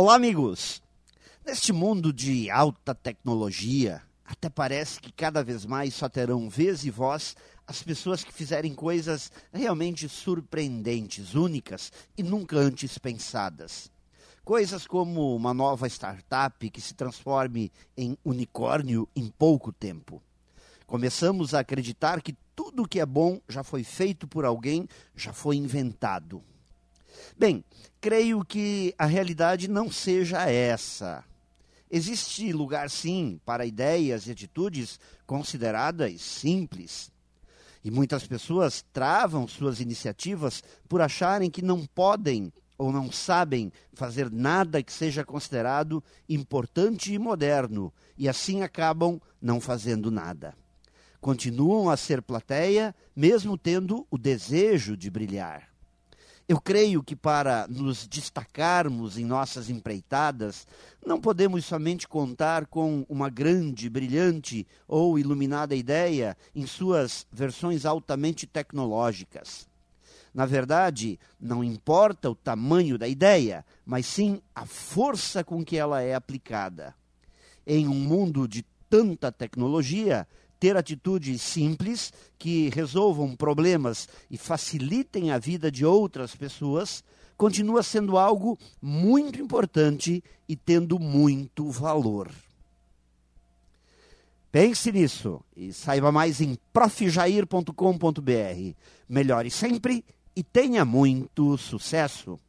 Olá, amigos! Neste mundo de alta tecnologia, até parece que cada vez mais só terão vez e voz as pessoas que fizerem coisas realmente surpreendentes, únicas e nunca antes pensadas. Coisas como uma nova startup que se transforme em unicórnio em pouco tempo. Começamos a acreditar que tudo que é bom já foi feito por alguém, já foi inventado. Bem, creio que a realidade não seja essa. Existe lugar, sim, para ideias e atitudes consideradas simples. E muitas pessoas travam suas iniciativas por acharem que não podem ou não sabem fazer nada que seja considerado importante e moderno, e assim acabam não fazendo nada. Continuam a ser plateia, mesmo tendo o desejo de brilhar. Eu creio que para nos destacarmos em nossas empreitadas, não podemos somente contar com uma grande, brilhante ou iluminada ideia em suas versões altamente tecnológicas. Na verdade, não importa o tamanho da ideia, mas sim a força com que ela é aplicada. Em um mundo de tanta tecnologia, ter atitudes simples que resolvam problemas e facilitem a vida de outras pessoas continua sendo algo muito importante e tendo muito valor. Pense nisso e saiba mais em profjair.com.br. Melhore sempre e tenha muito sucesso!